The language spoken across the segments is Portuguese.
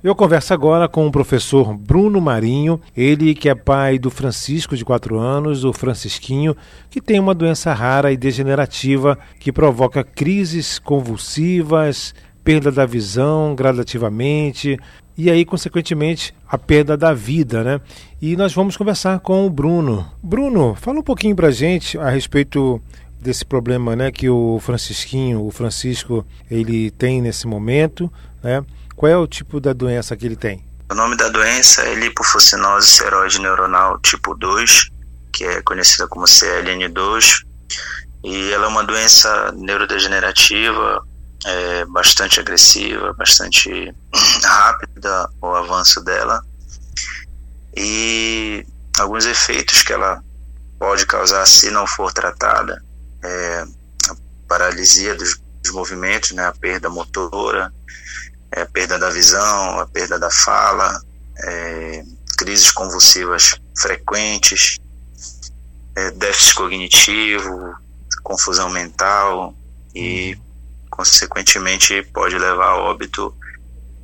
Eu converso agora com o professor Bruno Marinho, ele que é pai do Francisco, de 4 anos, o Francisquinho, que tem uma doença rara e degenerativa que provoca crises convulsivas, perda da visão gradativamente e aí, consequentemente, a perda da vida, né? E nós vamos conversar com o Bruno. Bruno, fala um pouquinho pra gente a respeito desse problema, né, que o Francisquinho, o Francisco, ele tem nesse momento, né? Qual é o tipo da doença que ele tem? O nome da doença é lipofucinose seróide neuronal tipo 2, que é conhecida como CLN2, e ela é uma doença neurodegenerativa, é, bastante agressiva, bastante rápida o avanço dela, e alguns efeitos que ela pode causar se não for tratada é a paralisia dos, dos movimentos, né, a perda motora, é, a perda da visão, a perda da fala, é, crises convulsivas frequentes, é, déficit cognitivo, confusão mental e, consequentemente, pode levar a óbito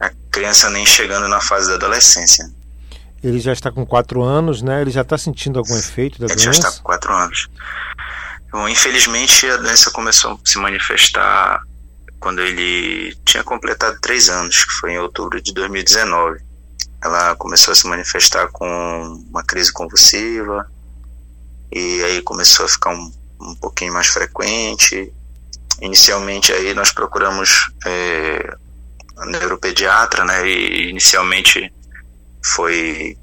a criança nem chegando na fase da adolescência. Ele já está com quatro anos, né? Ele já está sentindo algum efeito da Ele doença? já está com quatro anos. Bom, infelizmente, a doença começou a se manifestar quando ele tinha completado três anos, que foi em outubro de 2019. Ela começou a se manifestar com uma crise convulsiva, e aí começou a ficar um, um pouquinho mais frequente. Inicialmente aí nós procuramos é, a neuropediatra, né, e inicialmente foi,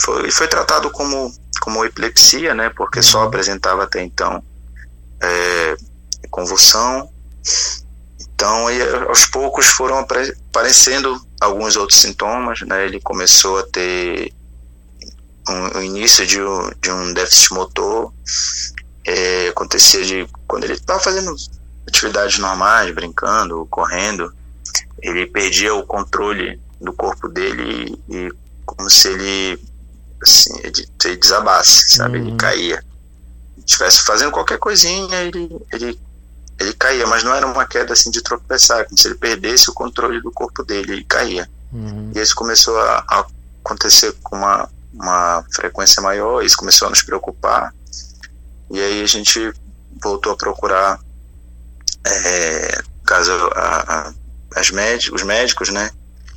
foi, foi tratado como, como epilepsia, né, porque só apresentava até então é, convulsão, então, aí, aos poucos foram aparecendo alguns outros sintomas, né? Ele começou a ter um, um início de um, de um déficit motor, é, acontecia de quando ele estava fazendo atividades normais, brincando, correndo, ele perdia o controle do corpo dele e, e como se ele assim, ele, ele desabasse, sabe? Uhum. Ele caía. Estivesse fazendo qualquer coisinha, ele, ele ele caía, mas não era uma queda assim de tropeçar, como se ele perdesse o controle do corpo dele, ele caía. Uhum. E isso começou a, a, acontecer com uma, uma frequência maior, isso começou a nos preocupar. E aí a gente voltou a procurar é, caso a, a, as médicos, os médicos, né?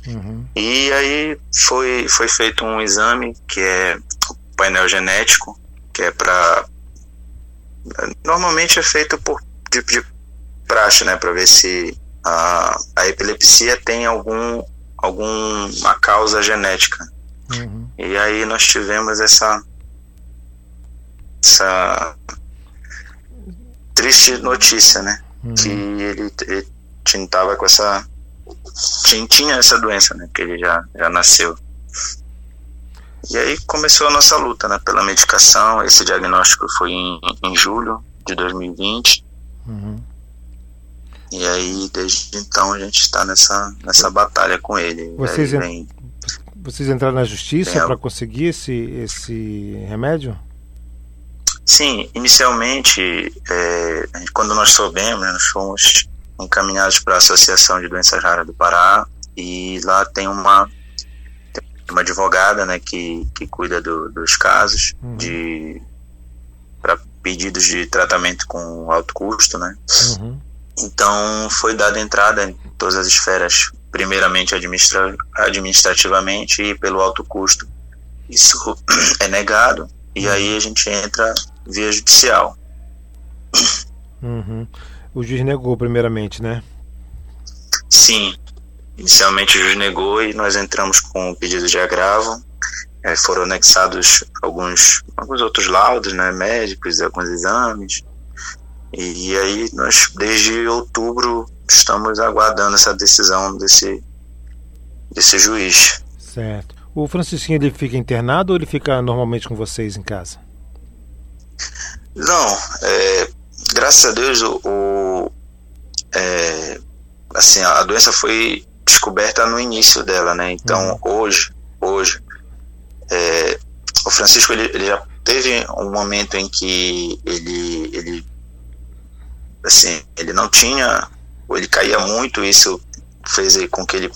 Uhum. E aí foi, foi feito um exame que é o painel genético, que é para normalmente é feito por de, de praxe, né, para ver se a, a epilepsia tem algum alguma causa genética. Uhum. E aí nós tivemos essa essa triste notícia, né, uhum. que ele, ele tava com essa tinha, tinha essa doença, né, que ele já já nasceu. E aí começou a nossa luta, né, pela medicação. Esse diagnóstico foi em, em julho de 2020. Uhum. E aí, desde então, a gente está nessa, nessa batalha com ele. Vocês, vem, vocês entraram na justiça para conseguir esse, esse remédio? Sim, inicialmente, é, quando nós soubemos, né, nós fomos encaminhados para a Associação de Doenças Raras do Pará e lá tem uma uma advogada né, que, que cuida do, dos casos uhum. de pedidos de tratamento com alto custo, né? Uhum. Então foi dada entrada em todas as esferas, primeiramente administra administrativamente e pelo alto custo. Isso é negado e uhum. aí a gente entra via judicial. Uhum. O juiz negou primeiramente, né? Sim. Inicialmente o juiz negou e nós entramos com o pedido de agravo é, foram anexados alguns, alguns outros laudos, né, médicos, alguns exames. E, e aí nós, desde outubro, estamos aguardando essa decisão desse, desse juiz. Certo. O Francisquinho ele fica internado ou ele fica normalmente com vocês em casa? Não, é, graças a Deus o, o é, assim a doença foi descoberta no início dela, né? Então uhum. hoje, hoje é, o Francisco ele, ele, já teve um momento em que ele, ele assim, ele não tinha, ou ele caía muito, isso fez com que ele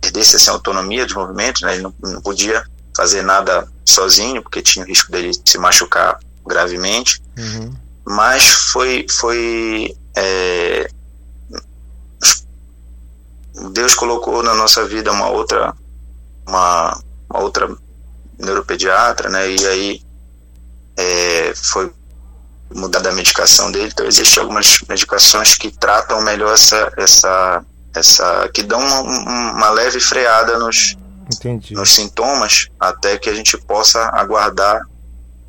perdesse assim, a autonomia dos movimentos, né? ele não, não podia fazer nada sozinho, porque tinha o risco dele se machucar gravemente. Uhum. Mas foi, foi é, Deus colocou na nossa vida uma outra, uma, uma outra neuropediatra, né? E aí é, foi mudada a medicação dele. Então existem algumas medicações que tratam melhor essa, essa, essa, que dão uma, uma leve freada nos, Entendi. nos sintomas, até que a gente possa aguardar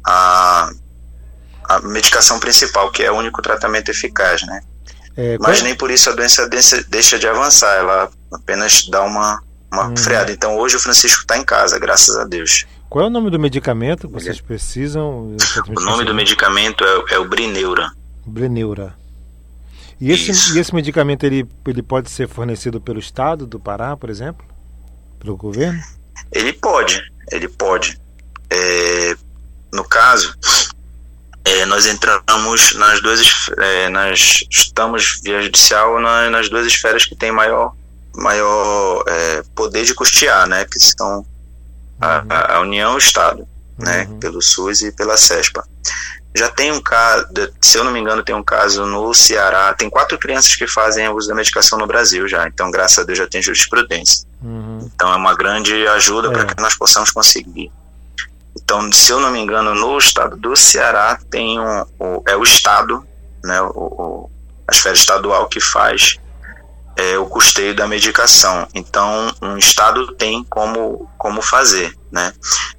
a, a medicação principal, que é o único tratamento eficaz, né? É, Mas nem por isso a doença deixa de avançar, ela apenas dá uma, uma hum. freada. Então hoje o Francisco está em casa, graças a Deus. Qual é o nome do medicamento que vocês precisam? O nome do medicamento é, é o Brineura. Brineura. E esse, e esse medicamento ele, ele pode ser fornecido pelo Estado do Pará, por exemplo? Pelo governo? Ele pode, ele pode. É, no caso, é, nós entramos nas duas é, estamos via judicial na, nas duas esferas que têm maior maior é, poder de custear né que são a, uhum. a União e o Estado né uhum. pelo SUS e pela CESPA já tem um caso se eu não me engano tem um caso no Ceará tem quatro crianças que fazem uso da medicação no Brasil já então graças a Deus já tem jurisprudência uhum. então é uma grande ajuda para é. que nós possamos conseguir então, se eu não me engano, no estado do Ceará tem um, o, é o estado, né, o, o, a esfera estadual que faz é, o custeio da medicação. Então, um estado tem como, como fazer, né?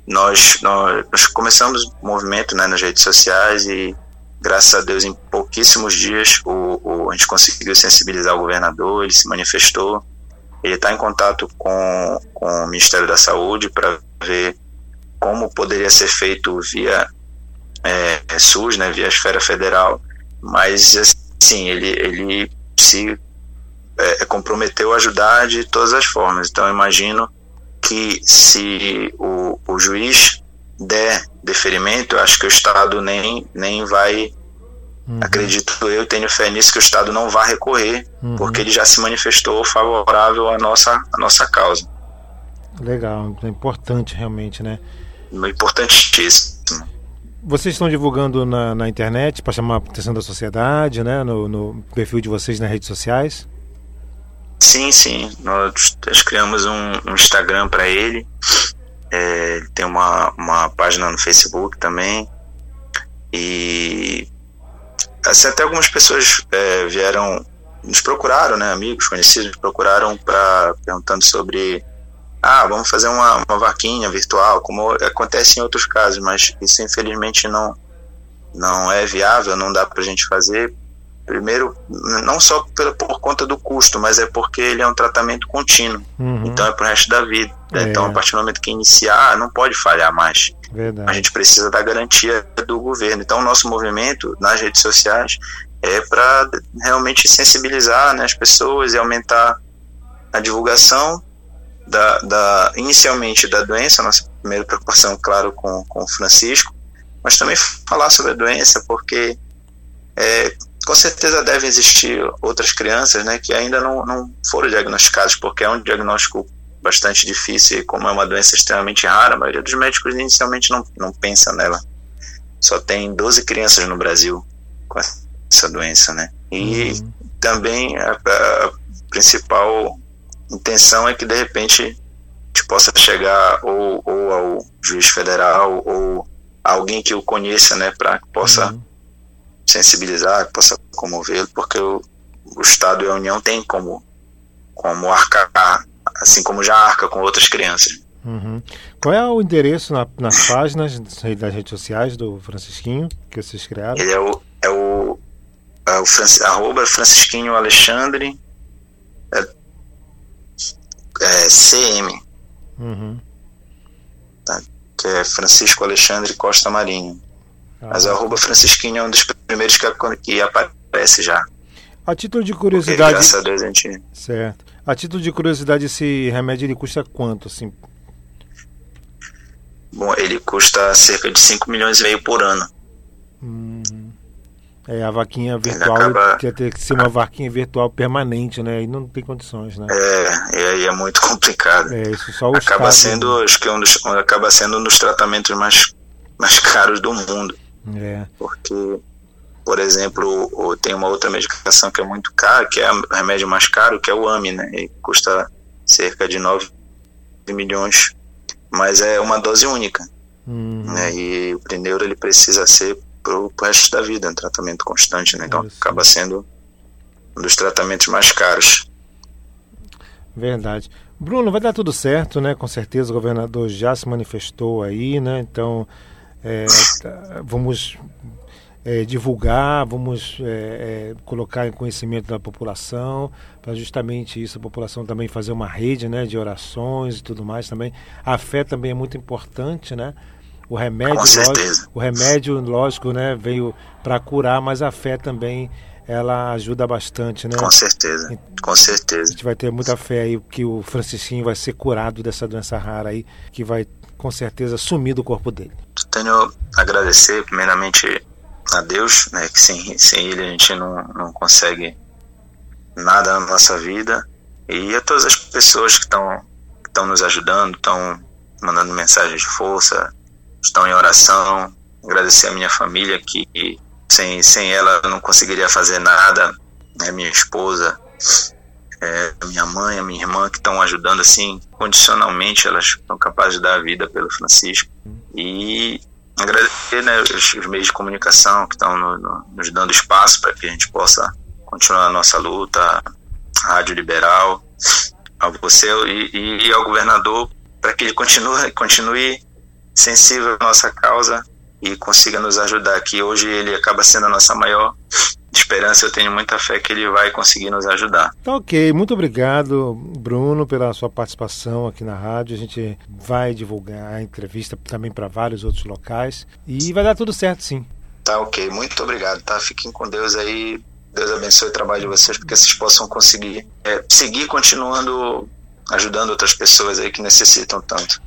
Nós, nós, nós começamos o movimento né, nas redes sociais e, graças a Deus, em pouquíssimos dias o, o, a gente conseguiu sensibilizar o governador, ele se manifestou, ele está em contato com, com o Ministério da Saúde para ver como poderia ser feito via é, SUS, né, via esfera federal, mas assim ele ele se é, comprometeu a ajudar de todas as formas. Então imagino que se o, o juiz der deferimento, acho que o Estado nem nem vai Uhum. Acredito eu, tenho fé nisso que o Estado não vai recorrer, uhum. porque ele já se manifestou favorável à nossa, à nossa causa. Legal, é importante realmente, né? importantíssimo. Vocês estão divulgando na, na internet para chamar a atenção da sociedade, né? No, no, perfil de vocês nas redes sociais? Sim, sim. Nós, nós criamos um, um Instagram para ele. É, tem uma, uma página no Facebook também. E assim, até algumas pessoas é, vieram, nos procuraram, né? Amigos, conhecidos, nos procuraram para perguntando sobre ah, vamos fazer uma, uma vaquinha virtual, como acontece em outros casos, mas isso infelizmente não, não é viável, não dá para a gente fazer. Primeiro, não só por, por, conta do custo, mas é porque ele é um tratamento contínuo. Uhum. Então é para o resto da vida. É. Então, a partir do momento que iniciar, não pode falhar mais. Verdade. A gente precisa da garantia do governo. Então, o nosso movimento nas redes sociais é para realmente sensibilizar né, as pessoas e aumentar a divulgação da, da, inicialmente da doença, nossa primeira preocupação, claro, com, com o Francisco, mas também falar sobre a doença, porque é, com certeza devem existir outras crianças né, que ainda não, não foram diagnosticadas, porque é um diagnóstico bastante difícil e como é uma doença extremamente rara, a maioria dos médicos inicialmente não, não pensa nela. Só tem 12 crianças no Brasil com essa doença, né? E uhum. também a, a principal intenção é que de repente a gente possa chegar ou, ou ao juiz federal ou a alguém que o conheça, né, para que possa uhum. Sensibilizar, que possa comovê-lo, porque o, o Estado e a União têm como, como arcar, assim como já arca com outras crianças. Uhum. Qual é o endereço na, nas páginas das redes sociais do Francisquinho que vocês criaram? Ele é o, é o, é o Francis, arroba Francisquinho Alexandre é, é, CM. Uhum. Tá? Que é Francisco Alexandre Costa Marinho. Ah. Mas o arroba Francisquinho é um dos primeiros que, que aparece já. A título de curiosidade. Porque, graças a Deus a gente. Certo. A título de curiosidade, esse remédio ele custa quanto, assim? Bom, ele custa cerca de 5 milhões e meio por ano. Hum, É, a vaquinha virtual acaba... ia ter que ser uma vaquinha virtual permanente, né? E não tem condições, né? É, e aí é muito complicado. É, isso só o acaba Estado... sendo, acho que é um dos, acaba sendo um dos tratamentos mais, mais caros do mundo. É. Porque, por exemplo, tem uma outra medicação que é muito cara, que é o remédio mais caro, que é o AMI, né? E custa cerca de 9 milhões, mas é uma dose única. Uhum. Né? E o Prineuro ele precisa ser pro, pro resto da vida, um tratamento constante, né? Então Isso. acaba sendo um dos tratamentos mais caros. Verdade. Bruno, vai dar tudo certo, né? Com certeza o governador já se manifestou aí, né? Então é, tá, vamos é, divulgar, vamos é, é colocar em conhecimento da população, para justamente isso, a população também fazer uma rede né, de orações e tudo mais também. A fé também é muito importante, né? O remédio, lógico, o remédio, lógico, né, veio para curar, mas a fé também ela ajuda bastante, né? Com certeza, com certeza. A gente vai ter muita fé aí que o Francisquinho vai ser curado dessa doença rara aí, que vai com certeza sumir do corpo dele. Tenho a agradecer primeiramente a Deus, né, que sem, sem ele a gente não, não consegue nada na nossa vida, e a todas as pessoas que estão estão nos ajudando, estão mandando mensagens de força, estão em oração. Agradecer a minha família que sem, sem ela eu não conseguiria fazer nada. Né? Minha esposa, é, minha mãe, a minha irmã que estão ajudando assim condicionalmente, elas são capazes de dar a vida pelo Francisco. E agradecer né, os, os meios de comunicação que estão no, no, nos dando espaço para que a gente possa continuar a nossa luta, a Rádio Liberal, a você e, e ao governador para que ele continue, continue sensível à nossa causa e consiga nos ajudar aqui. Hoje ele acaba sendo a nossa maior esperança. Eu tenho muita fé que ele vai conseguir nos ajudar. Tá ok. Muito obrigado, Bruno, pela sua participação aqui na rádio. A gente vai divulgar a entrevista também para vários outros locais e vai dar tudo certo, sim. Tá ok. Muito obrigado, tá? Fiquem com Deus aí. Deus abençoe o trabalho de vocês, porque vocês possam conseguir é, seguir continuando ajudando outras pessoas aí que necessitam tanto.